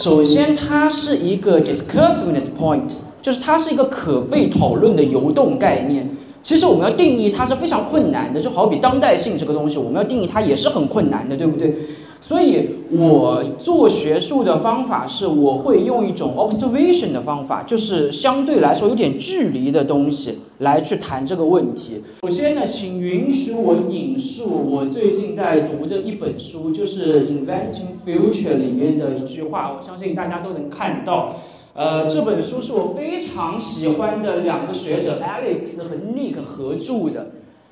首先，它是一个 discursiveness point，就是它是一个可被讨论的游动概念。其实我们要定义它是非常困难的，就好比当代性这个东西，我们要定义它也是很困难的，对不对？所以我做学术的方法是，我会用一种 observation 的方法，就是相对来说有点距离的东西来去谈这个问题。首先呢，请允许我引述我最近在读的一本书，就是《Inventing Future》里面的一句话，我相信大家都能看到。呃，这本书是我非常喜欢的两个学者 Alex 和 Nick 合著的。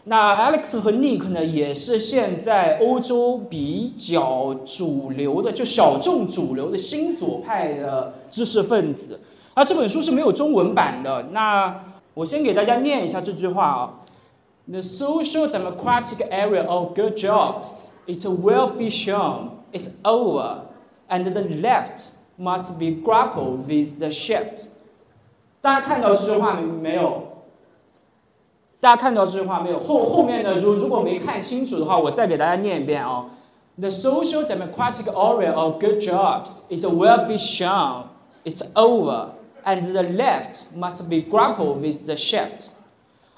那 Alex 和 Nick 呢，也是现在欧洲比较主流的，就小众主流的新左派的知识分子。那这本书是没有中文版的。那我先给大家念一下这句话啊：The social democratic area of good jobs, it will be shown, is over, and the left must be grappled with the shift。大家看到这句话没有？大家看到这句话没有？后后面的？如如果没看清楚的话，我再给大家念一遍啊。The social democratic era of good jobs, it will be shown, it's over, and the left must be grappled with the shift。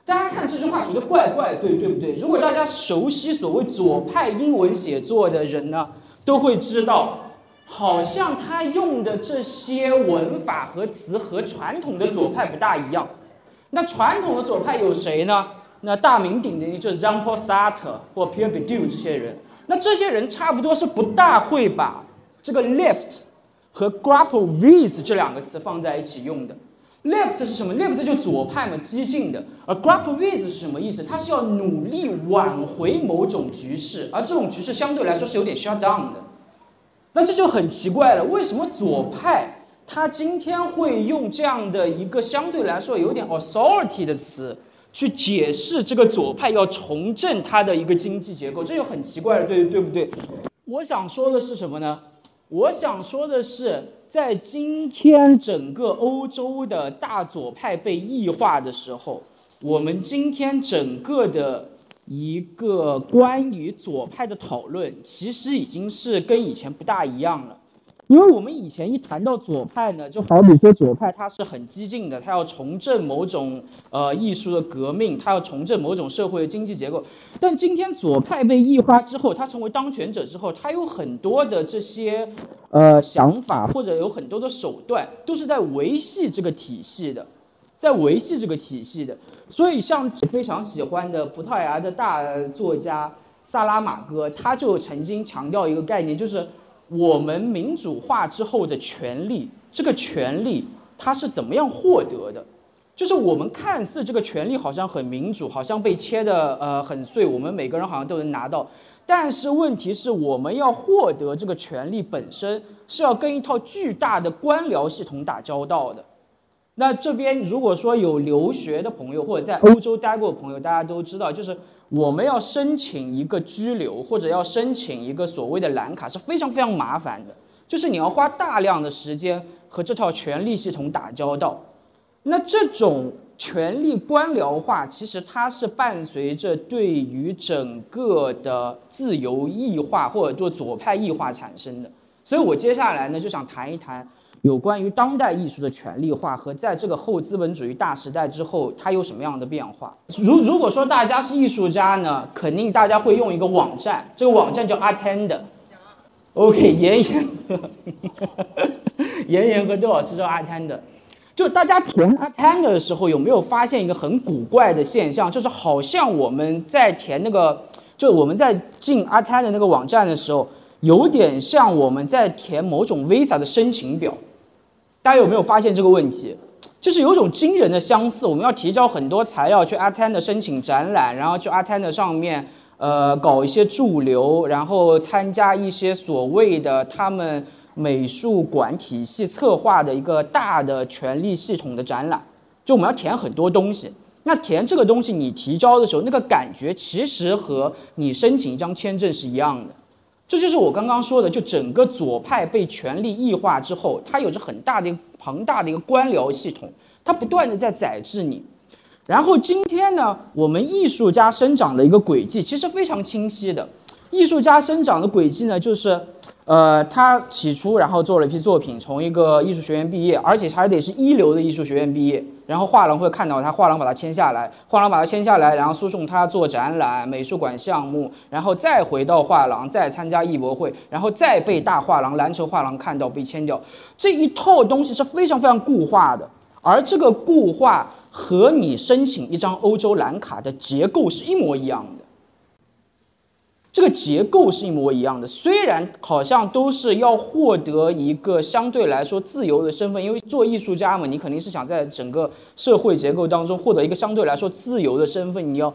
大家看这句话觉得怪怪，对对不对？如果大家熟悉所谓左派英文写作的人呢，都会知道，好像他用的这些文法和词和传统的左派不大一样。那传统的左派有谁呢？那大名鼎鼎的就是 Jean-Paul Sartre 或 pierre bedou 这些人。那这些人差不多是不大会把这个 left 和 grapple with 这两个词放在一起用的。left 是什么？left 就左派嘛，激进的。而 grapple with 是什么意思？它是要努力挽回某种局势，而这种局势相对来说是有点 shut down 的。那这就很奇怪了，为什么左派？他今天会用这样的一个相对来说有点 authority 的词去解释这个左派要重振他的一个经济结构，这就很奇怪了，对对不对？我想说的是什么呢？我想说的是，在今天整个欧洲的大左派被异化的时候，我们今天整个的一个关于左派的讨论，其实已经是跟以前不大一样了。因为我们以前一谈到左派呢，就好比说左派他是很激进的，他要重振某种呃艺术的革命，他要重振某种社会的经济结构。但今天左派被异化之后，他成为当权者之后，他有很多的这些呃想法或者有很多的手段，都是在维系这个体系的，在维系这个体系的。所以像非常喜欢的葡萄牙的大作家萨拉马戈，他就曾经强调一个概念，就是。我们民主化之后的权利，这个权利它是怎么样获得的？就是我们看似这个权利好像很民主，好像被切的呃很碎，我们每个人好像都能拿到。但是问题是我们要获得这个权利本身是要跟一套巨大的官僚系统打交道的。那这边如果说有留学的朋友或者在欧洲待过的朋友，大家都知道，就是。我们要申请一个居留，或者要申请一个所谓的蓝卡，是非常非常麻烦的。就是你要花大量的时间和这套权力系统打交道。那这种权力官僚化，其实它是伴随着对于整个的自由异化或者说左派异化产生的。所以我接下来呢就想谈一谈。有关于当代艺术的权力化和在这个后资本主义大时代之后，它有什么样的变化？如如果说大家是艺术家呢，肯定大家会用一个网站，这个网站叫 Attend。OK，妍妍，妍妍和窦老师叫 Attend。就大家填 Attend 的时候，有没有发现一个很古怪的现象？就是好像我们在填那个，就我们在进 Attend 的那个网站的时候，有点像我们在填某种 Visa 的申请表。大家有没有发现这个问题？就是有种惊人的相似。我们要提交很多材料去 Attend 申请展览，然后去 Attend 上面，呃，搞一些驻留，然后参加一些所谓的他们美术馆体系策划的一个大的权力系统的展览。就我们要填很多东西。那填这个东西，你提交的时候，那个感觉其实和你申请一张签证是一样的。这就是我刚刚说的，就整个左派被权力异化之后，它有着很大的一个、庞大的一个官僚系统，它不断的在宰制你。然后今天呢，我们艺术家生长的一个轨迹其实非常清晰的。艺术家生长的轨迹呢，就是呃，他起初然后做了一批作品，从一个艺术学院毕业，而且还得是一流的艺术学院毕业。然后画廊会看到他，画廊把他签下来，画廊把他签下来，然后输送他做展览、美术馆项目，然后再回到画廊，再参加艺博会，然后再被大画廊蓝筹画廊看到被签掉。这一套东西是非常非常固化的，而这个固化和你申请一张欧洲蓝卡的结构是一模一样的。这个结构是一模一样的，虽然好像都是要获得一个相对来说自由的身份，因为做艺术家嘛，你肯定是想在整个社会结构当中获得一个相对来说自由的身份，你要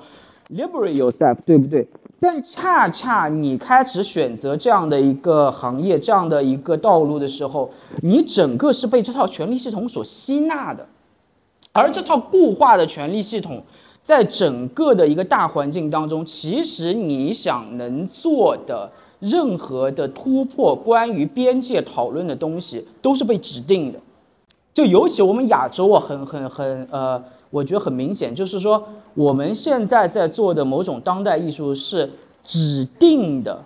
liberate yourself，对不对？但恰恰你开始选择这样的一个行业、这样的一个道路的时候，你整个是被这套权力系统所吸纳的，而这套固化的权力系统。在整个的一个大环境当中，其实你想能做的任何的突破，关于边界讨论的东西，都是被指定的。就尤其我们亚洲啊，很很很呃，我觉得很明显，就是说我们现在在做的某种当代艺术是指定的，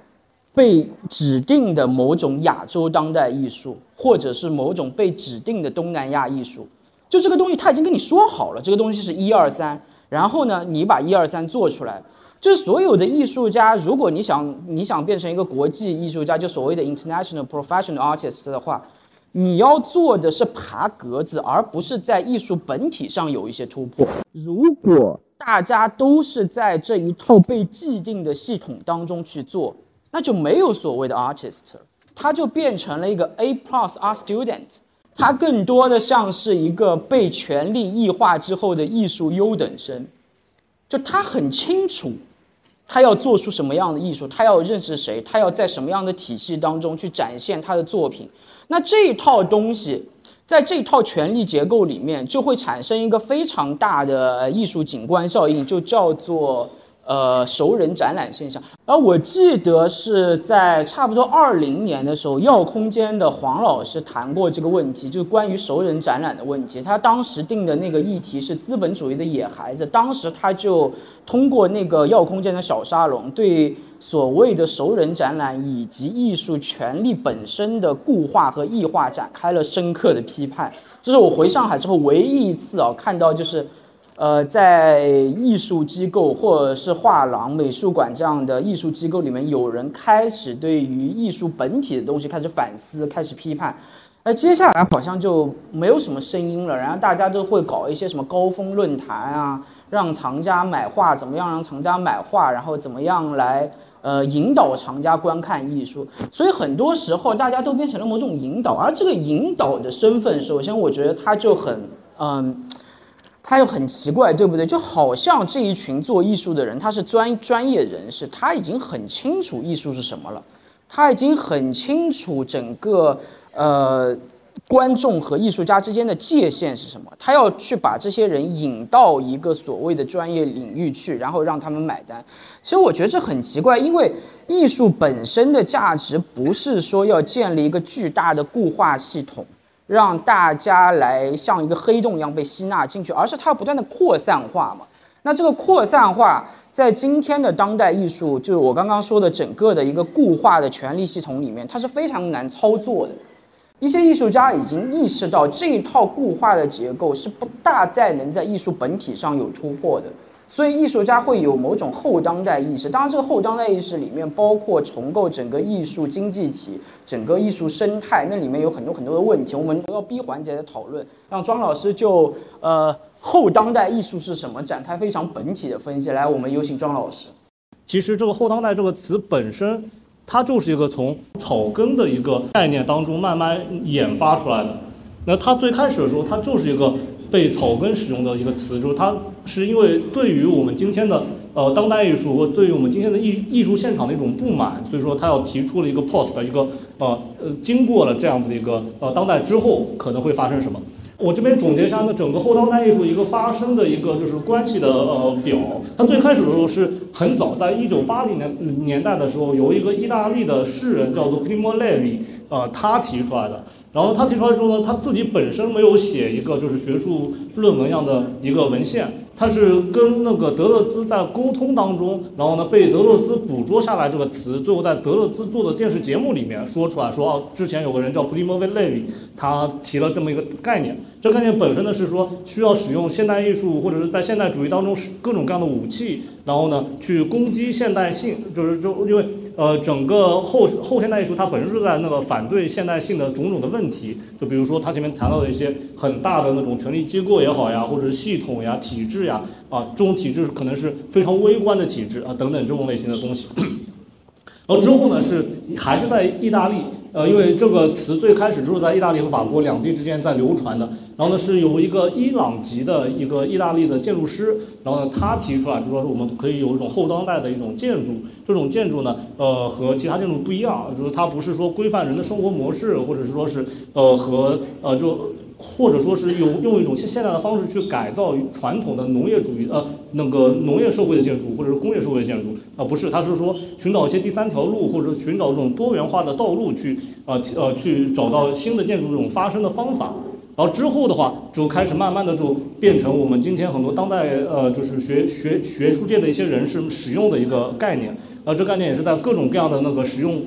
被指定的某种亚洲当代艺术，或者是某种被指定的东南亚艺术。就这个东西，他已经跟你说好了，这个东西是一二三。然后呢，你把一二三做出来，就所有的艺术家，如果你想你想变成一个国际艺术家，就所谓的 international professional artist 的话，你要做的是爬格子，而不是在艺术本体上有一些突破。如果大家都是在这一套被既定的系统当中去做，那就没有所谓的 artist，他就变成了一个 A plus R student。它更多的像是一个被权力异化之后的艺术优等生，就他很清楚，他要做出什么样的艺术，他要认识谁，他要在什么样的体系当中去展现他的作品。那这一套东西，在这套权力结构里面，就会产生一个非常大的艺术景观效应，就叫做。呃，熟人展览现象。而我记得是在差不多二零年的时候，耀空间的黄老师谈过这个问题，就是关于熟人展览的问题。他当时定的那个议题是资本主义的野孩子。当时他就通过那个耀空间的小沙龙，对所谓的熟人展览以及艺术权利本身的固化和异化展开了深刻的批判。这是我回上海之后唯一一次啊看到就是。呃，在艺术机构或者是画廊、美术馆这样的艺术机构里面，有人开始对于艺术本体的东西开始反思、开始批判。那接下来好像就没有什么声音了，然后大家都会搞一些什么高峰论坛啊，让藏家买画，怎么样让藏家买画，然后怎么样来呃引导藏家观看艺术。所以很多时候大家都变成了某种引导，而这个引导的身份，首先我觉得他就很嗯。他又很奇怪，对不对？就好像这一群做艺术的人，他是专专业人士，他已经很清楚艺术是什么了，他已经很清楚整个呃观众和艺术家之间的界限是什么，他要去把这些人引到一个所谓的专业领域去，然后让他们买单。其实我觉得这很奇怪，因为艺术本身的价值不是说要建立一个巨大的固化系统。让大家来像一个黑洞一样被吸纳进去，而是它要不断的扩散化嘛。那这个扩散化在今天的当代艺术，就是我刚刚说的整个的一个固化的权力系统里面，它是非常难操作的。一些艺术家已经意识到这一套固化的结构是不大再能在艺术本体上有突破的。所以艺术家会有某种后当代意识，当然这个后当代意识里面包括重构整个艺术经济体、整个艺术生态，那里面有很多很多的问题，我们要 B 环节的讨论。让庄老师就呃后当代艺术是什么展开非常本体的分析。来，我们有请庄老师。其实这个后当代这个词本身，它就是一个从草根的一个概念当中慢慢演发出来的。那它最开始的时候，它就是一个。被草根使用的一个词，就是它是因为对于我们今天的呃当代艺术或对于我们今天的艺艺术现场的一种不满，所以说他要提出了一个 post 的一个呃呃经过了这样子的一个呃当代之后可能会发生什么。我这边总结一下呢，整个后当代艺术一个发生的一个就是关系的呃表，它最开始的时候是很早，在一九八零年年代的时候，有一个意大利的诗人叫做 Primo Levi，呃，他提出来的。然后他提出来之后呢，他自己本身没有写一个就是学术论文样的一个文献。他是跟那个德勒兹在沟通当中，然后呢被德勒兹捕捉下来这个词，最后在德勒兹做的电视节目里面说出来说，啊，之前有个人叫普利莫维列维，他提了这么一个概念。这概念本身呢是说需要使用现代艺术或者是在现代主义当中使各种各样的武器，然后呢去攻击现代性，就是就因为呃整个后后现代艺术它本身是在那个反对现代性的种种的问题，就比如说他前面谈到的一些很大的那种权力机构也好呀，或者是系统呀、体制呀，啊这种体制可能是非常微观的体制啊等等这种类型的东西。然后之后呢是还是在意大利。呃，因为这个词最开始就是在意大利和法国两地之间在流传的，然后呢是由一个伊朗籍的一个意大利的建筑师，然后呢他提出来，就说我们可以有一种后当代的一种建筑，这种建筑呢，呃和其他建筑不一样，就是它不是说规范人的生活模式，或者是说是呃和呃就。或者说是用用一种现现代的方式去改造传统的农业主义呃那个农业社会的建筑或者是工业社会的建筑啊不是，他是说寻找一些第三条路或者寻找这种多元化的道路去呃呃去找到新的建筑这种发生的方法，然后之后的话就开始慢慢的就变成我们今天很多当代呃就是学学学术界的一些人士使用的一个概念，呃这概念也是在各种各样的那个使用。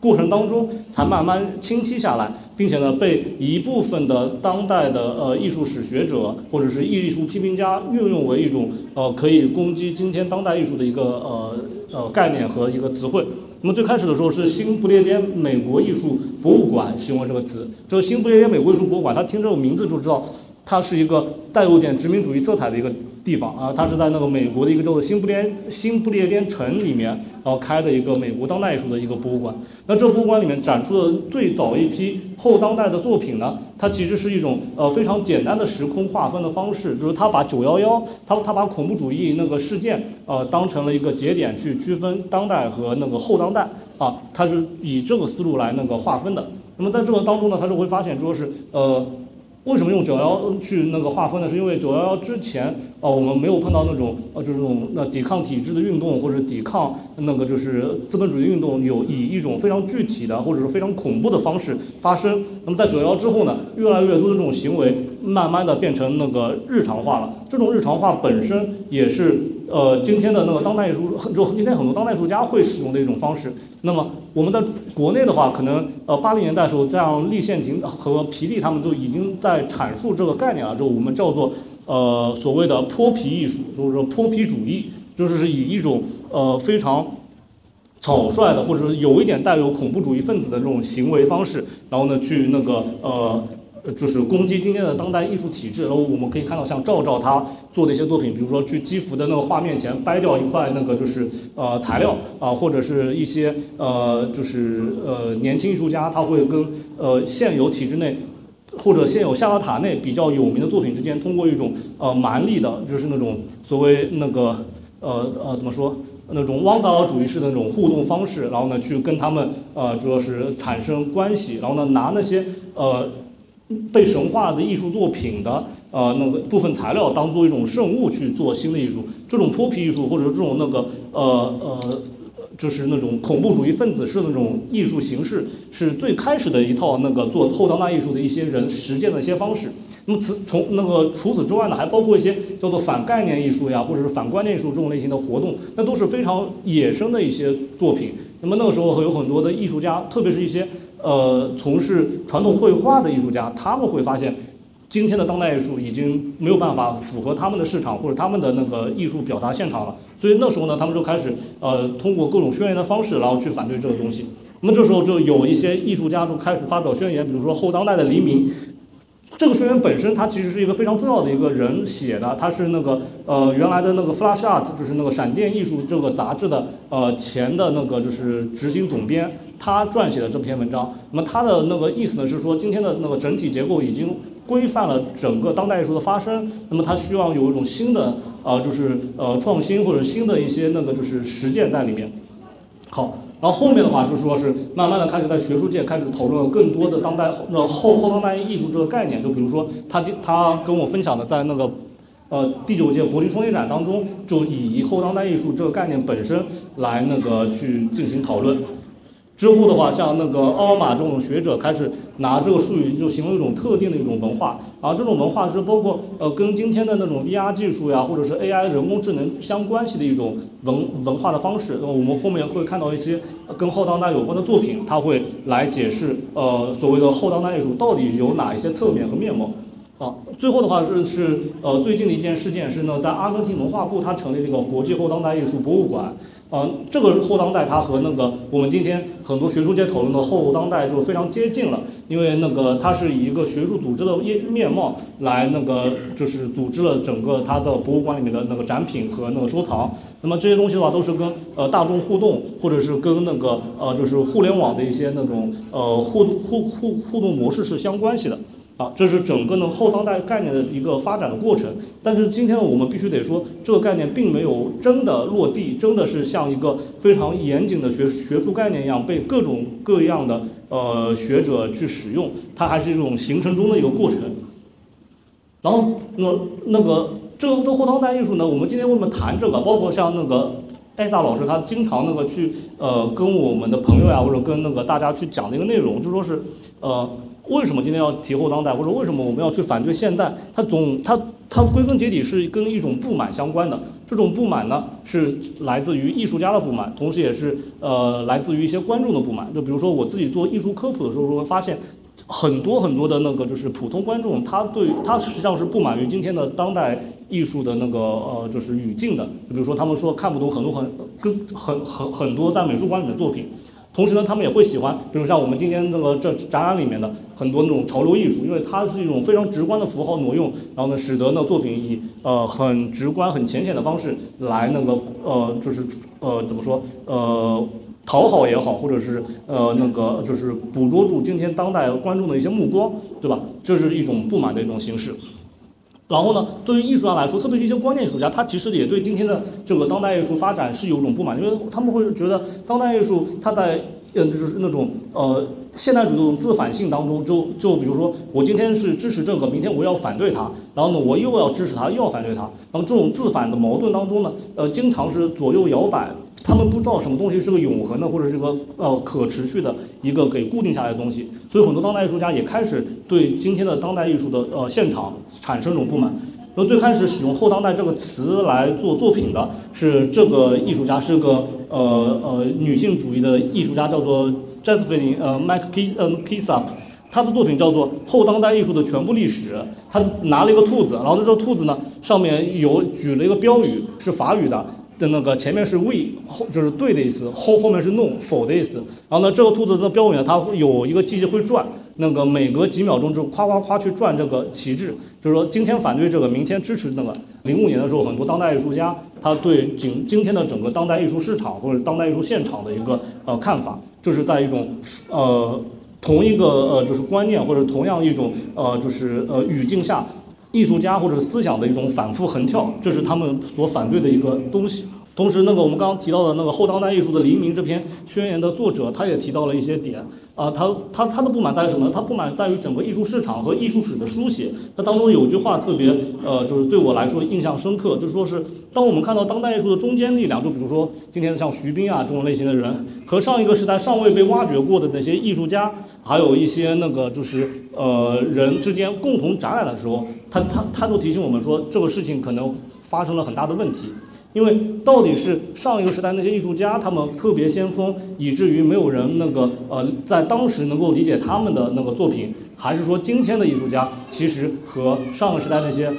过程当中才慢慢清晰下来，并且呢，被一部分的当代的呃艺术史学者或者是艺术批评家运用为一种呃可以攻击今天当代艺术的一个呃呃概念和一个词汇。那么最开始的时候是新不列颠美国艺术博物馆使用了这个词，这个新不列颠美国艺术博物馆，他听这个名字就知道，它是一个带有点殖民主义色彩的一个。地方啊，它是在那个美国的一个叫做新不列新不列颠城里面，然后开的一个美国当代艺术的一个博物馆。那这博物馆里面展出的最早一批后当代的作品呢，它其实是一种呃非常简单的时空划分的方式，就是它把九幺幺，它它把恐怖主义那个事件呃当成了一个节点去区分当代和那个后当代啊，它是以这个思路来那个划分的。那么在这个当中呢，它就会发现说是呃。为什么用九幺去那个划分呢？是因为九幺幺之前，呃，我们没有碰到那种呃，就是那种那抵抗体制的运动，或者抵抗那个就是资本主义运动，有以一种非常具体的或者是非常恐怖的方式发生。那么在九幺幺之后呢，越来越多的这种行为，慢慢的变成那个日常化了。这种日常化本身也是。呃，今天的那个当代艺术，就今天很多当代艺术家会使用的一种方式。那么我们在国内的话，可能呃八零年代的时候，像立宪庭和皮蒂他们就已经在阐述这个概念了，就我们叫做呃所谓的泼皮艺术，就是说泼皮主义，就是以一种呃非常草率的，或者说有一点带有恐怖主义分子的这种行为方式，然后呢去那个呃。就是攻击今天的当代艺术体制。然后我们可以看到，像赵照他做的一些作品，比如说去基辅的那个画面前掰掉一块那个就是呃材料啊，或者是一些呃就是呃年轻艺术家，他会跟呃现有体制内或者现有象牙塔内比较有名的作品之间，通过一种呃蛮力的，就是那种所谓那个呃呃怎么说那种汪达尔主义式的那种互动方式，然后呢去跟他们呃主要是产生关系，然后呢拿那些呃。被神化的艺术作品的呃那个部分材料当做一种圣物去做新的艺术，这种泼皮艺术或者说这种那个呃呃就是那种恐怖主义分子式的那种艺术形式，是最开始的一套那个做后当代艺术的一些人实践的一些方式。那么此从那个除此之外呢，还包括一些叫做反概念艺术呀，或者是反观念艺术这种类型的活动，那都是非常野生的一些作品。那么那个时候会有很多的艺术家，特别是一些。呃，从事传统绘画的艺术家，他们会发现，今天的当代艺术已经没有办法符合他们的市场或者他们的那个艺术表达现场了。所以那时候呢，他们就开始呃，通过各种宣言的方式，然后去反对这个东西。那这时候就有一些艺术家就开始发表宣言，比如说后当代的黎明。这个宣言本身，它其实是一个非常重要的一个人写的，他是那个呃原来的那个 Flash Art，就是那个闪电艺术这个杂志的呃前的那个就是执行总编，他撰写的这篇文章。那么他的那个意思呢是说，今天的那个整体结构已经规范了整个当代艺术的发生，那么他需要有一种新的呃就是呃创新或者新的一些那个就是实践在里面。好。然后后面的话就说是慢慢的开始在学术界开始讨论更多的当代后后后当代艺术这个概念，就比如说他他跟我分享的在那个呃第九届柏林双年展当中，就以后当代艺术这个概念本身来那个去进行讨论。之后的话，像那个奥尔玛这种学者开始拿这个术语就形容一种特定的一种文化，啊这种文化是包括呃跟今天的那种 VR 技术呀，或者是 AI 人工智能相关系的一种文文化的方式。那么我们后面会看到一些跟后当代有关的作品，它会来解释呃所谓的后当代艺术到底有哪一些侧面和面貌。啊，最后的话是是呃最近的一件事件是呢，在阿根廷文化部它成立了一个国际后当代艺术博物馆。呃，这个后当代它和那个我们今天很多学术界讨论的后当代就非常接近了，因为那个它是以一个学术组织的面面貌来那个就是组织了整个它的博物馆里面的那个展品和那个收藏。那么这些东西的话都是跟呃大众互动，或者是跟那个呃就是互联网的一些那种呃互互互互动模式是相关系的。啊，这是整个呢后当代概念的一个发展的过程。但是今天我们必须得说，这个概念并没有真的落地，真的是像一个非常严谨的学学术概念一样被各种各样的呃学者去使用，它还是一种形成中的一个过程。然后那那个这个这后当代艺术呢，我们今天为什么谈这个？包括像那个艾萨老师，他经常那个去呃跟我们的朋友呀，或者跟那个大家去讲的一个内容，就说是呃。为什么今天要提后当代，或者为什么我们要去反对现代？它总它它归根结底是跟一种不满相关的。这种不满呢，是来自于艺术家的不满，同时也是呃来自于一些观众的不满。就比如说我自己做艺术科普的时候，会发现很多很多的那个就是普通观众，他对他实际上是不满于今天的当代艺术的那个呃就是语境的。比如说他们说看不懂很多很跟很很很多在美术馆里的作品。同时呢，他们也会喜欢，比如像我们今天这个这展览里面的很多那种潮流艺术，因为它是一种非常直观的符号挪用，然后呢，使得呢作品以呃很直观、很浅显的方式来那个呃就是呃怎么说呃讨好也好，或者是呃那个就是捕捉住今天当代观众的一些目光，对吧？这是一种不满的一种形式。然后呢，对于艺术家来说，特别是一些观念艺术家，他其实也对今天的这个当代艺术发展是有种不满，因为他们会觉得当代艺术它在嗯就是那种呃现代主义这种自反性当中，就就比如说我今天是支持这个，明天我要反对它，然后呢我又要支持它，又要反对它，那么这种自反的矛盾当中呢，呃经常是左右摇摆。他们不知道什么东西是个永恒的，或者是个呃可持续的一个给固定下来的东西，所以很多当代艺术家也开始对今天的当代艺术的呃现场产生一种不满。那最开始使用“后当代”这个词来做作品的是这个艺术家，是个呃呃女性主义的艺术家，叫做 Jesping，呃 Mike K，呃 Kisup，他的作品叫做《后当代艺术的全部历史》。他拿了一个兔子，然后这个兔子呢上面有举了一个标语，是法语的。的那个前面是 we 后就是对的意思，后后面是 no 否的意思。然后呢，这个兔子的标语呢，它会有一个机器会转，那个每隔几秒钟就夸夸夸去转这个旗帜，就是说今天反对这个，明天支持那个。零五年的时候，很多当代艺术家他对今今天的整个当代艺术市场或者当代艺术现场的一个呃看法，就是在一种呃同一个呃就是观念或者同样一种呃就是呃语境下。艺术家或者思想的一种反复横跳，这是他们所反对的一个东西。同时，那个我们刚刚提到的那个后当代艺术的黎明这篇宣言的作者，他也提到了一些点啊，他他他的不满在于什么？他不满在于整个艺术市场和艺术史的书写。那当中有句话特别呃，就是对我来说印象深刻，就是说是当我们看到当代艺术的中坚力量，就比如说今天的像徐冰啊这种类型的人，和上一个时代尚未被挖掘过的那些艺术家，还有一些那个就是呃人之间共同展览的时候，他他他都提醒我们说，这个事情可能发生了很大的问题。因为到底是上一个时代那些艺术家他们特别先锋，以至于没有人那个呃在当时能够理解他们的那个作品，还是说今天的艺术家其实和上个时代那些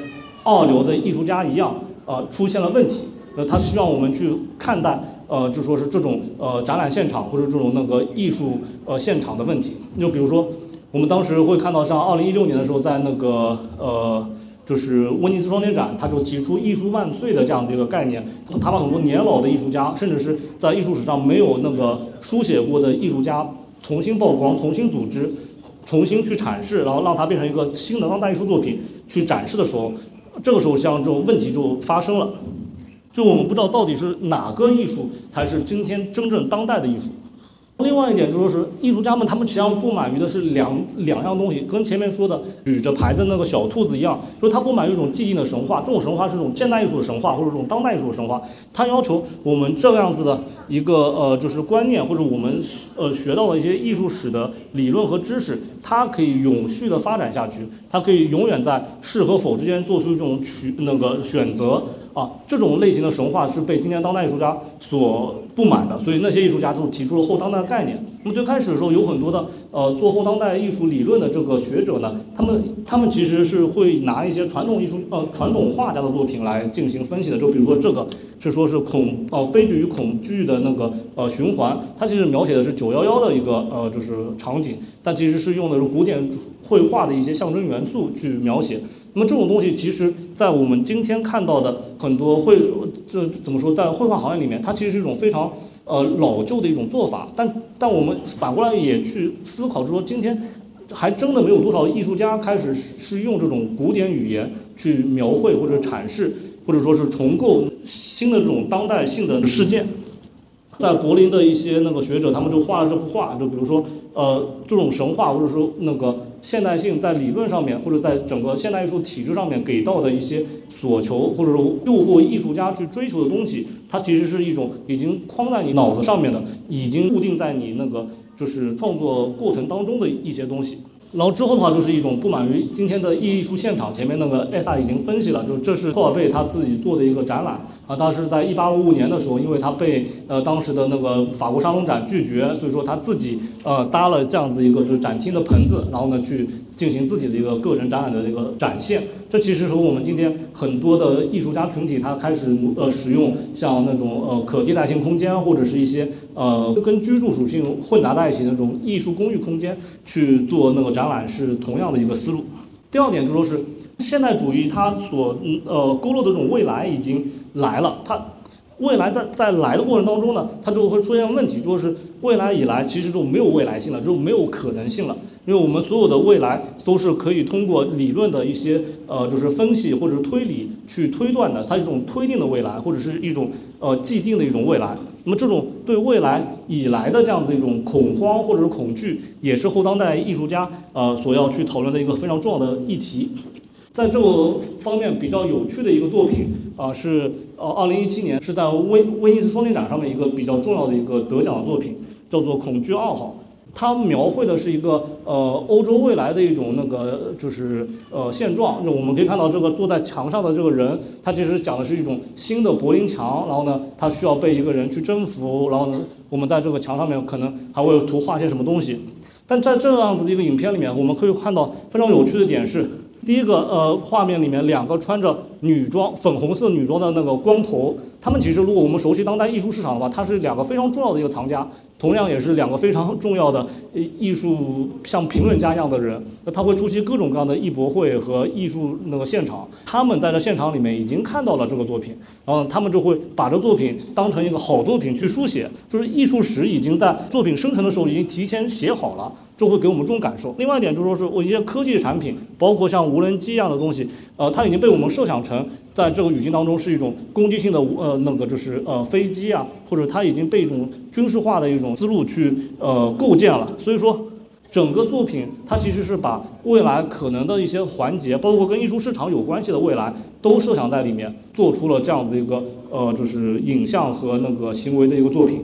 二流的艺术家一样，呃出现了问题？那，他希望我们去看待，呃就说是这种呃展览现场或者这种那个艺术呃现场的问题。就比如说，我们当时会看到，像二零一六年的时候，在那个呃。就是威尼斯双年展，他就提出“艺术万岁”的这样的一个概念。他把很多年老的艺术家，甚至是在艺术史上没有那个书写过的艺术家，重新曝光、重新组织、重新去阐释，然后让它变成一个新的当代艺术作品去展示的时候，这个时候像这种问题就发生了。就我们不知道到底是哪个艺术才是今天真正当代的艺术。另外一点就是艺术家们他们实际上不满于的是两两样东西，跟前面说的举着牌子那个小兔子一样，就是他不满于一种既定的神话，这种神话是一种现代艺术的神话或者这种当代艺术的神话，他要求我们这样子的一个呃就是观念或者我们呃学到的一些艺术史的理论和知识，它可以永续的发展下去，它可以永远在是和否之间做出一种取那个选择。啊，这种类型的神话是被今天当代艺术家所不满的，所以那些艺术家就提出了后当代概念。那么最开始的时候，有很多的呃做后当代艺术理论的这个学者呢，他们他们其实是会拿一些传统艺术呃传统画家的作品来进行分析的。就比如说这个是说是恐哦悲剧与恐惧的那个呃循环，它其实描写的是九幺幺的一个呃就是场景，但其实是用的是古典绘画的一些象征元素去描写。那么这种东西，其实，在我们今天看到的很多绘，这怎么说，在绘画行业里面，它其实是一种非常呃老旧的一种做法。但但我们反过来也去思考，就说今天还真的没有多少艺术家开始是用这种古典语言去描绘或者阐释，或者说是重构新的这种当代性的事件。在柏林的一些那个学者，他们就画了这幅画，就比如说呃这种神话，或者说那个。现代性在理论上面，或者在整个现代艺术体制上面给到的一些所求，或者说诱惑艺术家去追求的东西，它其实是一种已经框在你脑子上面的，已经固定在你那个就是创作过程当中的一些东西。然后之后的话，就是一种不满于今天的艺术现场。前面那个艾萨已经分析了，就这是赫尔贝他自己做的一个展览啊。他是在一八五五年的时候，因为他被呃当时的那个法国沙龙展拒绝，所以说他自己呃搭了这样子一个就是展厅的棚子，然后呢去。进行自己的一个个人展览的一个展现，这其实和我们今天很多的艺术家群体，他开始呃使用像那种呃可替代性空间，或者是一些呃跟居住属性混杂在一起那种艺术公寓空间去做那个展览是同样的一个思路。第二点就说是现代主义它所呃勾勒的这种未来已经来了，它。未来在在来的过程当中呢，它就会出现问题，就是未来以来其实就没有未来性了，就没有可能性了，因为我们所有的未来都是可以通过理论的一些呃就是分析或者是推理去推断的，它是一种推定的未来，或者是一种呃既定的一种未来。那么这种对未来以来的这样子一种恐慌或者是恐惧，也是后当代艺术家呃所要去讨论的一个非常重要的议题。在这个方面比较有趣的一个作品啊，是呃，二零一七年是在威威尼斯双年展上面一个比较重要的一个得奖的作品，叫做《恐惧二号》。它描绘的是一个呃欧洲未来的一种那个就是呃现状。就我们可以看到这个坐在墙上的这个人，他其实讲的是一种新的柏林墙。然后呢，他需要被一个人去征服。然后呢，我们在这个墙上面可能还会有图画些什么东西。但在这样子的一个影片里面，我们可以看到非常有趣的点是。第一个呃，画面里面两个穿着女装、粉红色女装的那个光头，他们其实如果我们熟悉当代艺术市场的话，他是两个非常重要的一个藏家。同样也是两个非常重要的艺术像评论家一样的人，那他会出席各种各样的艺博会和艺术那个现场。他们在这现场里面已经看到了这个作品，然后他们就会把这作品当成一个好作品去书写，就是艺术史已经在作品生成的时候已经提前写好了，就会给我们这种感受。另外一点就是说，是我一些科技产品，包括像无人机一样的东西，呃，它已经被我们设想成在这个语境当中是一种攻击性的呃那个就是呃飞机啊，或者它已经被一种军事化的一种。思路去呃构建了，所以说整个作品它其实是把未来可能的一些环节，包括跟艺术市场有关系的未来，都设想在里面，做出了这样子的一个呃就是影像和那个行为的一个作品。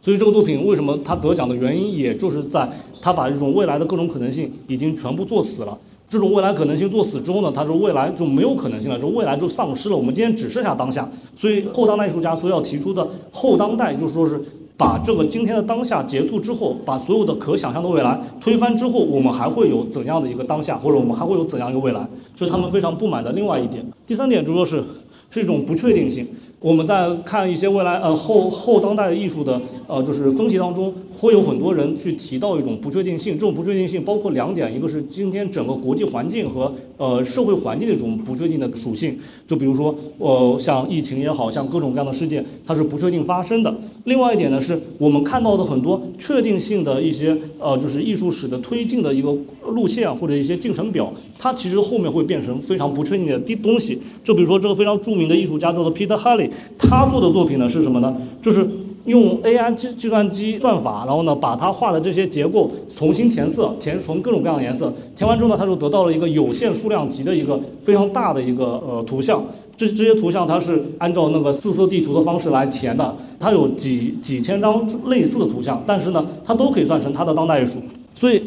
所以这个作品为什么它得奖的原因，也就是在它把这种未来的各种可能性已经全部做死了。这种未来可能性做死之后呢，他说未来就没有可能性了，说未来就丧失了。我们今天只剩下当下，所以后当代艺术家所要提出的后当代，就是说是。把这个今天的当下结束之后，把所有的可想象的未来推翻之后，我们还会有怎样的一个当下，或者我们还会有怎样一个未来？这是他们非常不满的另外一点。第三点，主要是是一种不确定性。我们在看一些未来呃后后当代艺术的呃就是分析当中，会有很多人去提到一种不确定性。这种不确定性包括两点，一个是今天整个国际环境和呃社会环境的一种不确定的属性。就比如说呃像疫情也好像各种各样的事件，它是不确定发生的。另外一点呢，是我们看到的很多确定性的一些呃就是艺术史的推进的一个路线或者一些进程表，它其实后面会变成非常不确定的东东西。就比如说这个非常著名的艺术家叫做 Peter Halley。他做的作品呢是什么呢？就是用 AI 计计算机算法，然后呢，把它画的这些结构重新填色，填成各种各样的颜色。填完之后呢，他就得到了一个有限数量级的一个非常大的一个呃图像。这这些图像它是按照那个四色地图的方式来填的，它有几几千张类似的图像，但是呢，它都可以算成它的当代艺术。所以。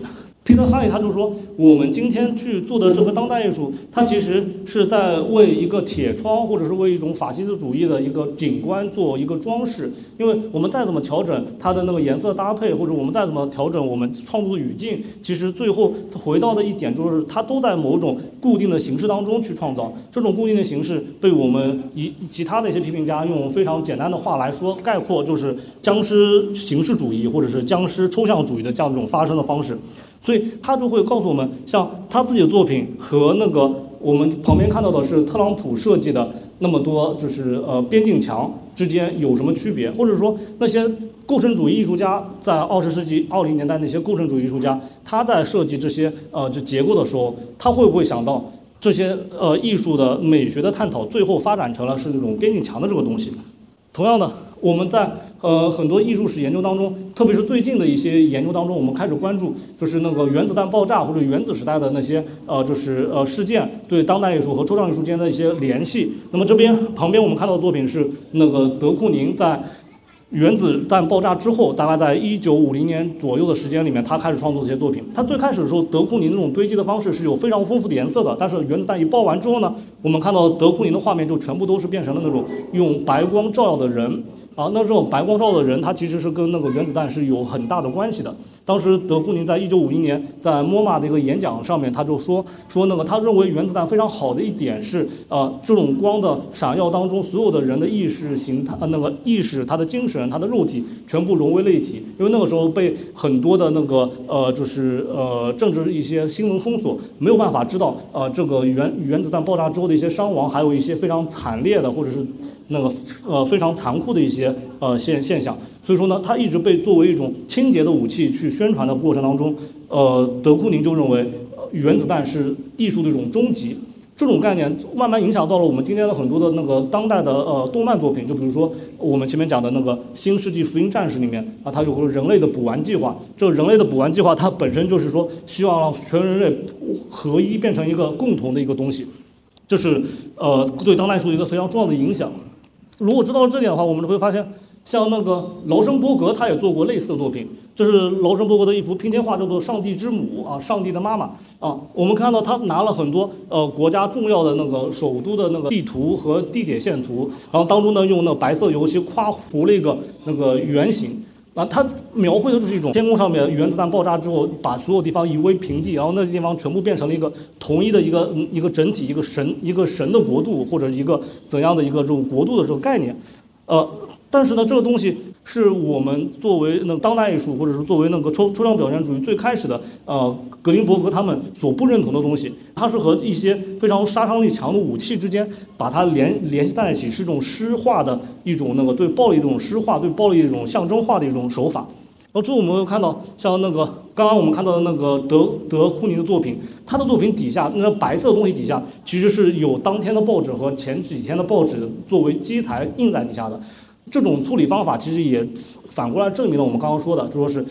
Peter High 他就说，我们今天去做的这个当代艺术，它其实是在为一个铁窗，或者是为一种法西斯主义的一个景观做一个装饰。因为我们再怎么调整它的那个颜色搭配，或者我们再怎么调整我们创作的语境，其实最后回到的一点就是，它都在某种固定的形式当中去创造。这种固定的形式被我们以其他的一些批评家用非常简单的话来说概括，就是僵尸形式主义，或者是僵尸抽象主义的这样一种发生的方式。所以他就会告诉我们，像他自己的作品和那个我们旁边看到的是特朗普设计的那么多，就是呃边境墙之间有什么区别？或者说那些构成主义艺术家在二十世纪二零年代那些构成主义艺术家，他在设计这些呃这结构的时候，他会不会想到这些呃艺术的美学的探讨最后发展成了是这种边境墙的这个东西？同样的，我们在呃很多艺术史研究当中，特别是最近的一些研究当中，我们开始关注就是那个原子弹爆炸或者原子时代的那些呃就是呃事件对当代艺术和抽象艺术间的一些联系。那么这边旁边我们看到的作品是那个德库宁在。原子弹爆炸之后，大概在一九五零年左右的时间里面，他开始创作这些作品。他最开始的时候，德库宁那种堆积的方式是有非常丰富的颜色的。但是原子弹一爆完之后呢，我们看到德库宁的画面就全部都是变成了那种用白光照耀的人。啊，那这种白光照的人，他其实是跟那个原子弹是有很大的关系的。当时德库宁在一九五一年在 MoMA 的一个演讲上面，他就说说那个他认为原子弹非常好的一点是，呃，这种光的闪耀当中，所有的人的意识形态，呃，那个意识、他的精神、他的肉体全部融为了一体。因为那个时候被很多的那个呃，就是呃政治一些新闻封锁，没有办法知道呃这个原原子弹爆炸之后的一些伤亡，还有一些非常惨烈的或者是。那个呃非常残酷的一些呃现现象，所以说呢，它一直被作为一种清洁的武器去宣传的过程当中，呃，德库宁就认为呃原子弹是艺术的一种终极，这种概念慢慢影响到了我们今天的很多的那个当代的呃动漫作品，就比如说我们前面讲的那个《新世纪福音战士》里面啊，它有个人类的补完计划，这人类的补完计划它本身就是说希望让全人类合一变成一个共同的一个东西，这是呃对当代艺术一个非常重要的影响。如果知道了这点的话，我们会发现，像那个劳申伯格，他也做过类似的作品。就是劳申伯格的一幅拼贴画，叫做《上帝之母》啊，上帝的妈妈啊。我们看到他拿了很多呃国家重要的那个首都的那个地图和地铁线图，然后当中呢用那白色油漆夸糊了一个那个圆形。啊，它描绘的就是一种天空上面原子弹爆炸之后，把所有地方夷为平地，然后那些地方全部变成了一个统一的一个一个整体，一个神一个神的国度，或者一个怎样的一个这种国度的这种概念，呃。但是呢，这个东西是我们作为那当代艺术，或者是作为那个抽抽象表现主义最开始的，呃，格林伯格他们所不认同的东西。它是和一些非常杀伤力强的武器之间把它联联系在一起，是一种诗化的一种那个对暴力的一种诗化，对暴力一种象征化的一种手法。然后之后我们又看到，像那个刚刚我们看到的那个德德库宁的作品，他的作品底下那个白色东西底下，其实是有当天的报纸和前几天的报纸作为基材印在底下的。这种处理方法其实也反过来证明了我们刚刚说的，就说是，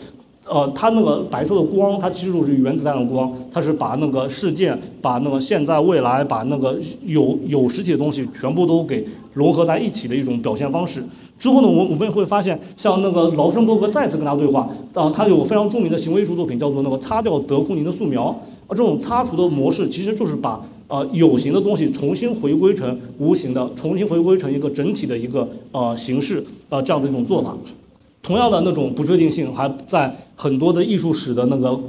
呃，它那个白色的光，它其实就是原子弹的光，它是把那个事件、把那个现在、未来、把那个有有实体的东西全部都给融合在一起的一种表现方式。之后呢，我我们也会发现，像那个劳申伯格再次跟他对话，啊，他有非常著名的行为艺术作品，叫做那个擦掉德库宁的素描，啊，这种擦除的模式其实就是把。呃，有形的东西重新回归成无形的，重新回归成一个整体的一个呃形式，呃这样的一种做法。同样的那种不确定性还在很多的艺术史的那个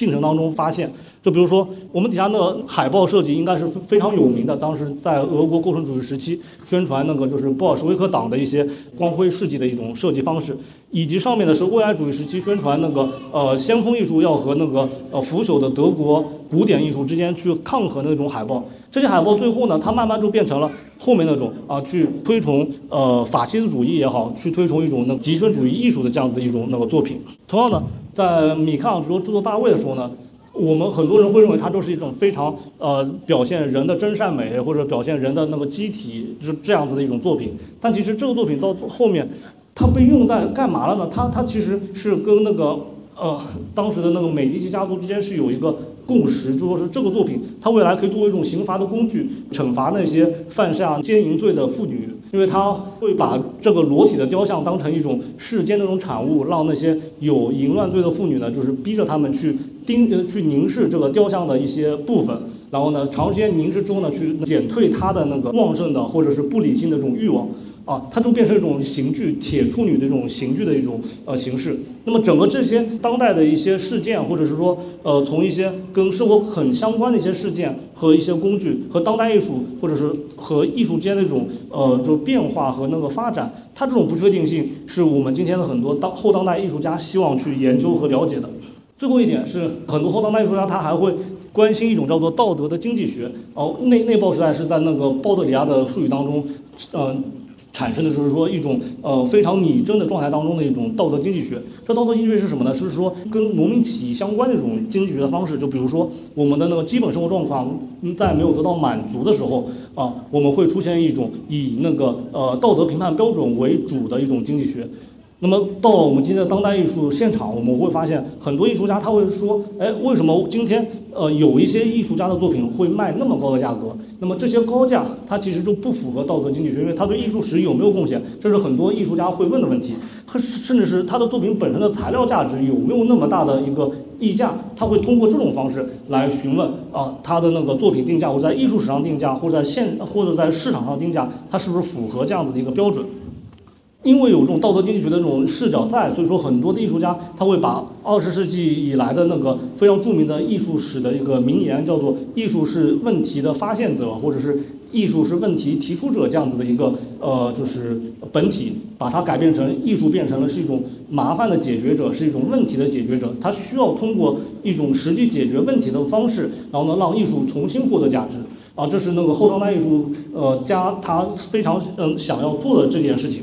进程当中发现。就比如说，我们底下那个海报设计应该是非常有名的。当时在俄国构成主义时期宣传那个就是布尔什维克党的一些光辉事迹的一种设计方式，以及上面的是未来主义时期宣传那个呃先锋艺术要和那个呃腐朽的德国古典艺术之间去抗衡的那种海报。这些海报最后呢，它慢慢就变成了后面那种啊去推崇呃法西斯主义也好，去推崇一种那极权主义艺术的这样子一种那个作品。同样的，在米开朗基罗制作大卫的时候呢。我们很多人会认为它就是一种非常呃表现人的真善美或者表现人的那个机体，就是这样子的一种作品。但其实这个作品到后面，它被用在干嘛了呢？它它其实是跟那个呃当时的那个美第奇家族之间是有一个共识，就说是这个作品它未来可以作为一种刑罚的工具，惩罚那些犯下奸淫罪的妇女，因为它会把这个裸体的雕像当成一种世间的一种产物，让那些有淫乱罪的妇女呢，就是逼着他们去盯呃去凝视这个雕像的一些部分，然后呢长时间凝视之后呢，去减退他的那个旺盛的或者是不理性的这种欲望。啊，它就变成一种刑具，铁处女的这种刑具的一种呃形式。那么整个这些当代的一些事件，或者是说呃从一些跟生活很相关的一些事件和一些工具，和当代艺术或者是和艺术间的这种呃就变化和那个发展，它这种不确定性是我们今天的很多当后当代艺术家希望去研究和了解的。最后一点是，很多后当代艺术家他还会关心一种叫做道德的经济学。哦，内内爆时代是在那个鲍德里亚的术语当中，嗯。产生的就是说一种呃非常拟真的状态当中的一种道德经济学。这道德经济学是什么呢？是说跟农民起义相关的一种经济学的方式。就比如说我们的那个基本生活状况在没有得到满足的时候啊，我们会出现一种以那个呃道德评判标准为主的一种经济学。那么到了我们今天的当代艺术现场，我们会发现很多艺术家他会说，哎，为什么今天呃有一些艺术家的作品会卖那么高的价格？那么这些高价它其实就不符合道德经济学，因为它对艺术史有没有贡献？这是很多艺术家会问的问题，甚至是他的作品本身的材料价值有没有那么大的一个溢价？他会通过这种方式来询问啊，他的那个作品定价，或在艺术史上定价，或者在现或者在市场上定价，它是不是符合这样子的一个标准？因为有这种道德经济学的这种视角在，所以说很多的艺术家他会把二十世纪以来的那个非常著名的艺术史的一个名言，叫做“艺术是问题的发现者”或者是“艺术是问题提出者”这样子的一个呃就是本体，把它改变成艺术变成了是一种麻烦的解决者，是一种问题的解决者，他需要通过一种实际解决问题的方式，然后呢让艺术重新获得价值啊，这是那个后当代艺术呃家他非常嗯想要做的这件事情。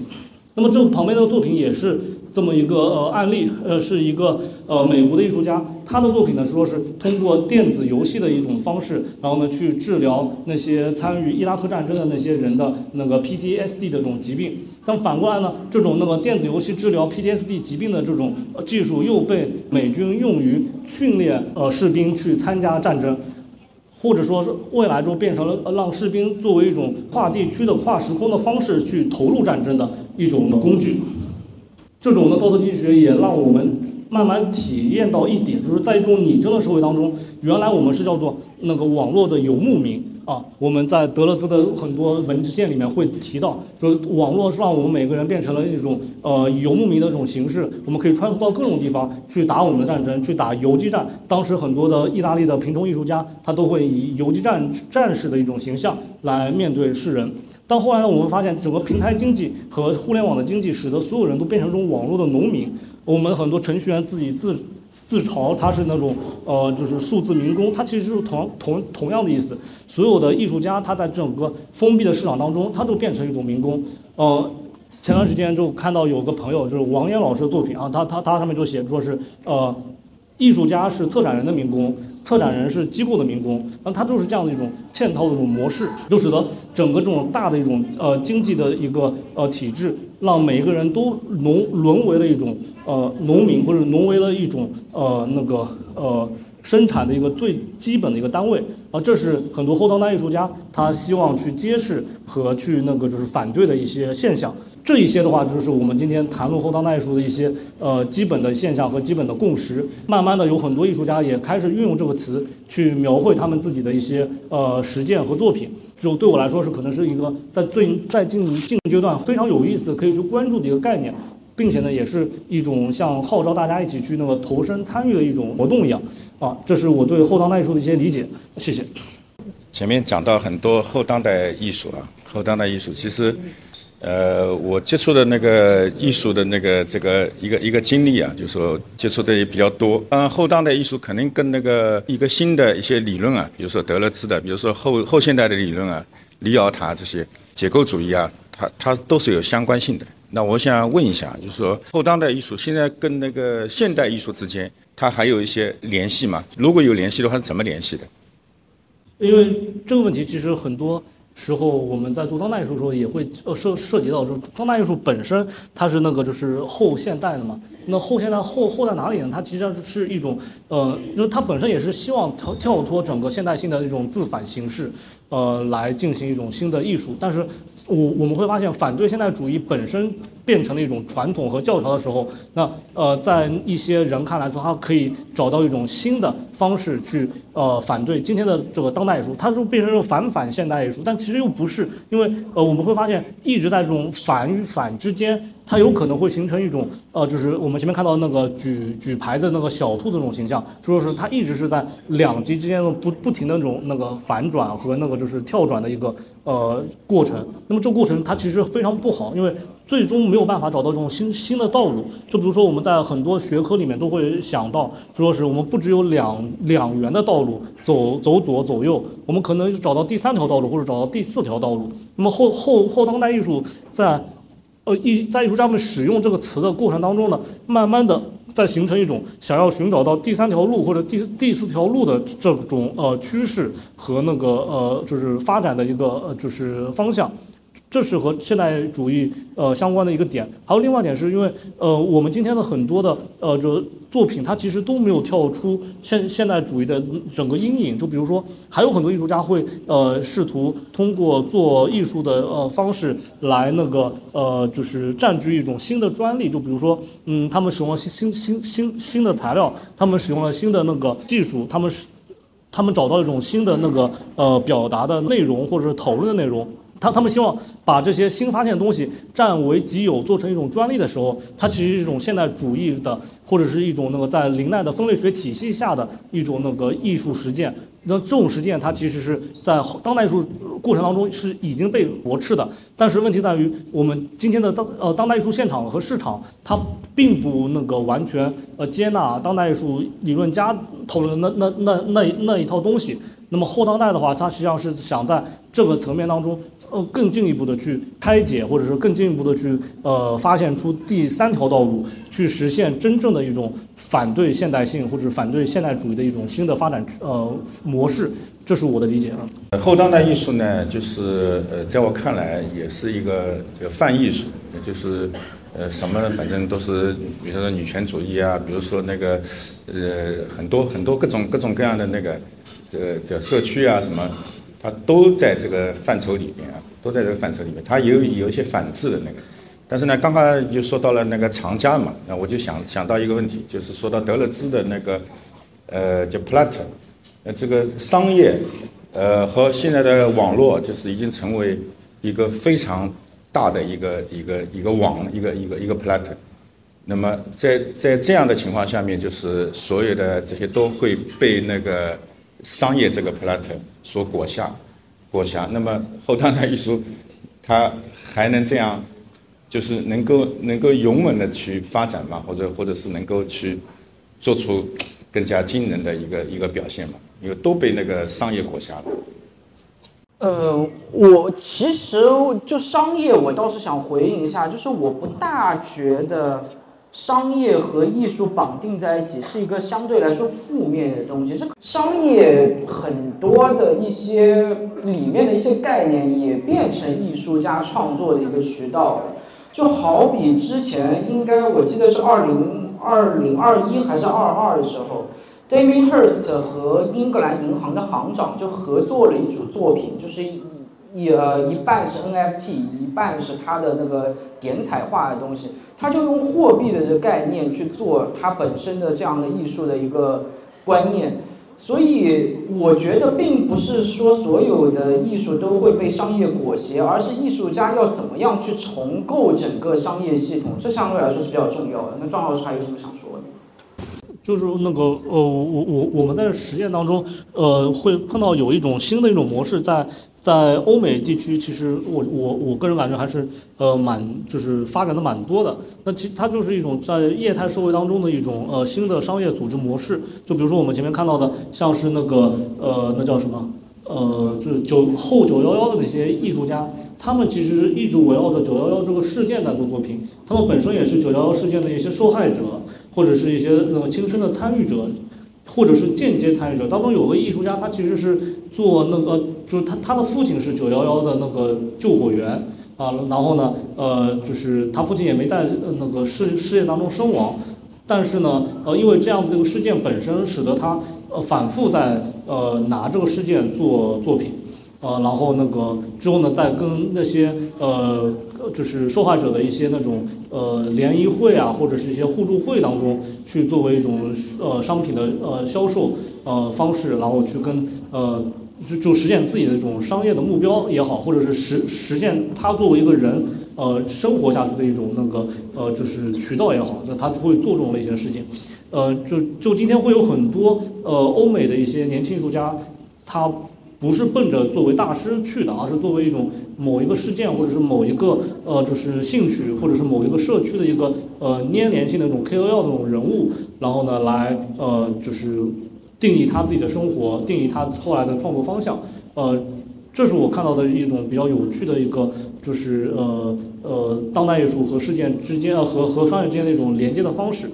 那么这旁边的作品也是这么一个呃案例，呃，是一个呃美国的艺术家，他的作品呢说是通过电子游戏的一种方式，然后呢去治疗那些参与伊拉克战争的那些人的那个 PTSD 的这种疾病。但反过来呢，这种那个电子游戏治疗 PTSD 疾病的这种技术又被美军用于训练呃士兵去参加战争。或者说是未来就变成了让士兵作为一种跨地区的、跨时空的方式去投入战争的一种的工具。这种的道德经济学也让我们慢慢体验到一点，就是在一种拟真的社会当中，原来我们是叫做那个网络的游牧民。啊，我们在德勒兹的很多文献里面会提到，就网络是让我们每个人变成了一种呃游牧民的这种形式，我们可以穿梭到各种地方去打我们的战争，去打游击战。当时很多的意大利的贫穷艺术家，他都会以游击战战士的一种形象来面对世人。但后来呢，我们发现整个平台经济和互联网的经济，使得所有人都变成这种网络的农民。我们很多程序员自己自自嘲他是那种呃，就是数字民工，他其实是同同同样的意思。所有的艺术家，他在整个封闭的市场当中，他都变成一种民工。呃，前段时间就看到有个朋友，就是王岩老师的作品啊，他他他上面就写说是呃。艺术家是策展人的民工，策展人是机构的民工，那他就是这样的一种嵌套的这种模式，就使得整个这种大的一种呃经济的一个呃体制，让每一个人都沦沦为了一种呃农民，或者沦为了一种呃那个呃。生产的一个最基本的一个单位啊，这是很多后当代艺术家他希望去揭示和去那个就是反对的一些现象。这一些的话，就是我们今天谈论后当代艺术的一些呃基本的现象和基本的共识。慢慢的，有很多艺术家也开始运用这个词去描绘他们自己的一些呃实践和作品。就对我来说，是可能是一个在最在进进阶段非常有意思可以去关注的一个概念。并且呢，也是一种像号召大家一起去那个投身参与的一种活动一样，啊，这是我对后当代艺术的一些理解。谢谢。前面讲到很多后当代艺术啊，后当代艺术其实，呃，我接触的那个艺术的那个这个一个一个经历啊，就说接触的也比较多。当然，后当代艺术肯定跟那个一个新的一些理论啊，比如说德勒兹的，比如说后后现代的理论啊，里奥塔这些结构主义啊，它它都是有相关性的。那我想问一下，就是说后当代艺术现在跟那个现代艺术之间，它还有一些联系吗？如果有联系的话，是怎么联系的？因为这个问题其实很多时候，我们在做当代艺术的时候也会呃涉涉及到，就是当代艺术本身它是那个就是后现代的嘛。那后现代后后在哪里呢？它其实是一种呃，就是它本身也是希望跳跳脱整个现代性的一种自反形式，呃，来进行一种新的艺术。但是我我们会发现，反对现代主义本身变成了一种传统和教条的时候，那呃，在一些人看来说，他可以找到一种新的方式去呃反对今天的这个当代艺术，它就变成一种反反现代艺术，但其实又不是，因为呃我们会发现一直在这种反与反之间。它有可能会形成一种，呃，就是我们前面看到那个举举牌子那个小兔子这种形象，就说是它一直是在两极之间的不不停的那种那个反转和那个就是跳转的一个呃过程。那么这个过程它其实非常不好，因为最终没有办法找到这种新新的道路。就比如说我们在很多学科里面都会想到，说是我们不只有两两元的道路，走走左走右，我们可能找到第三条道路或者找到第四条道路。那么后后后当代艺术在。呃，艺在艺术家们使用这个词的过程当中呢，慢慢的在形成一种想要寻找到第三条路或者第第四条路的这种呃趋势和那个呃就是发展的一个呃就是方向。这是和现代主义呃相关的一个点，还有另外一点是因为呃我们今天的很多的呃这作品，它其实都没有跳出现现代主义的整个阴影。就比如说，还有很多艺术家会呃试图通过做艺术的呃方式来那个呃就是占据一种新的专利。就比如说，嗯，他们使用了新新新新新的材料，他们使用了新的那个技术，他们是他们找到一种新的那个呃表达的内容或者是讨论的内容。他他们希望把这些新发现的东西占为己有，做成一种专利的时候，它其实是一种现代主义的，或者是一种那个在林奈的分类学体系下的一种那个艺术实践。那这种实践，它其实是在当代艺术过程当中是已经被驳斥的。但是问题在于，我们今天的当呃当代艺术现场和市场，它并不那个完全呃接纳当代艺术理论家讨论的那那那那那一套东西。那么后当代的话，它实际上是想在这个层面当中，呃，更进一步的去拆解，或者说更进一步的去呃发现出第三条道路，去实现真正的一种反对现代性或者反对现代主义的一种新的发展呃模式。这是我的理解啊。后当代艺术呢，就是呃，在我看来也是一个这个泛艺术，就是呃什么反正都是，比如说女权主义啊，比如说那个呃很多很多各种各种各样的那个。这个叫社区啊，什么，它都在这个范畴里面啊，都在这个范畴里面。它有有一些反制的那个，但是呢，刚刚就说到了那个藏家嘛，那我就想想到一个问题，就是说到德勒兹的那个，呃，叫 Platter，呃，这个商业，呃，和现在的网络就是已经成为一个非常大的一个一个一个网，一个一个一个 Platte。那么在在这样的情况下面，就是所有的这些都会被那个。商业这个 plate 所裹挟，裹挟。那么后当代艺术，它还能这样，就是能够能够勇猛的去发展嘛，或者或者是能够去做出更加惊人的一个一个表现嘛？因为都被那个商业裹挟了。呃，我其实就商业，我倒是想回应一下，就是我不大觉得。商业和艺术绑定在一起是一个相对来说负面的东西。这商业很多的一些里面的一些概念也变成艺术家创作的一个渠道了。就好比之前应该我记得是二零二零二一还是二二的时候，Damien Hirst 和英格兰银行的行长就合作了一组作品，就是一一。呃一半是 NFT，一半是它的那个点彩画的东西，他就用货币的这个概念去做它本身的这样的艺术的一个观念，所以我觉得并不是说所有的艺术都会被商业裹挟，而是艺术家要怎么样去重构整个商业系统，这相对来说是比较重要的。那庄老师还有什么想说的？就是那个呃，我我我们在实践当中，呃，会碰到有一种新的一种模式，在在欧美地区，其实我我我个人感觉还是呃蛮就是发展的蛮多的。那其它就是一种在业态社会当中的一种呃新的商业组织模式。就比如说我们前面看到的，像是那个呃那叫什么呃就是九后九幺幺的那些艺术家，他们其实一直围绕着九幺幺这个事件在做作品，他们本身也是九幺幺事件的一些受害者。或者是一些那个亲身的参与者，或者是间接参与者。当中有个艺术家，他其实是做那个，就是他他的父亲是九幺幺的那个救火员啊，然后呢，呃，就是他父亲也没在那个事事件当中身亡，但是呢，呃，因为这样子这个事件本身，使得他呃反复在呃拿这个事件做作品。呃，然后那个之后呢，再跟那些呃，就是受害者的一些那种呃联谊会啊，或者是一些互助会当中，去作为一种呃商品的呃销售呃方式，然后去跟呃就就实现自己的这种商业的目标也好，或者是实实现他作为一个人呃生活下去的一种那个呃就是渠道也好，那他会做这种类型的事情。呃，就就今天会有很多呃欧美的一些年轻艺术家，他。不是奔着作为大师去的，而是作为一种某一个事件，或者是某一个呃，就是兴趣，或者是某一个社区的一个呃粘连性的这种 KOL 这种人物，然后呢，来呃，就是定义他自己的生活，定义他后来的创作方向，呃，这是我看到的一种比较有趣的一个，就是呃呃，当代艺术和事件之间呃和和商业之间的一种连接的方式。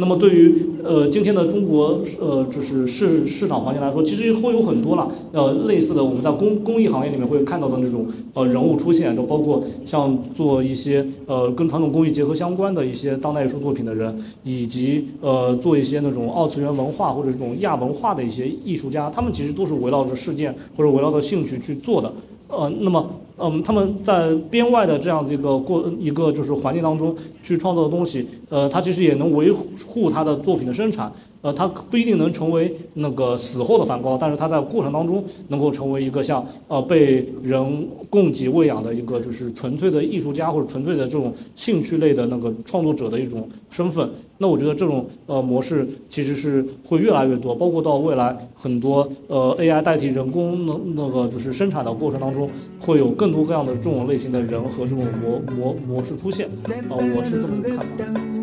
那么对于呃今天的中国呃就是市市场环境来说，其实会有很多了呃类似的我们在工工艺行业里面会看到的那种呃人物出现，就包括像做一些呃跟传统工艺结合相关的一些当代艺术作品的人，以及呃做一些那种二次元文化或者这种亚文化的一些艺术家，他们其实都是围绕着事件或者围绕着兴趣去做的。呃，那么，嗯，他们在编外的这样子一个过一个就是环境当中去创作的东西，呃，他其实也能维护他的作品的生产。呃，他不一定能成为那个死后的梵高，但是他在过程当中能够成为一个像呃被人供给喂养的一个就是纯粹的艺术家或者纯粹的这种兴趣类的那个创作者的一种身份。那我觉得这种呃模式其实是会越来越多，包括到未来很多呃 AI 代替人工那那个就是生产的过程当中，会有更多各样的这种类型的人和这种模模模式出现。啊，我是这么一个看法。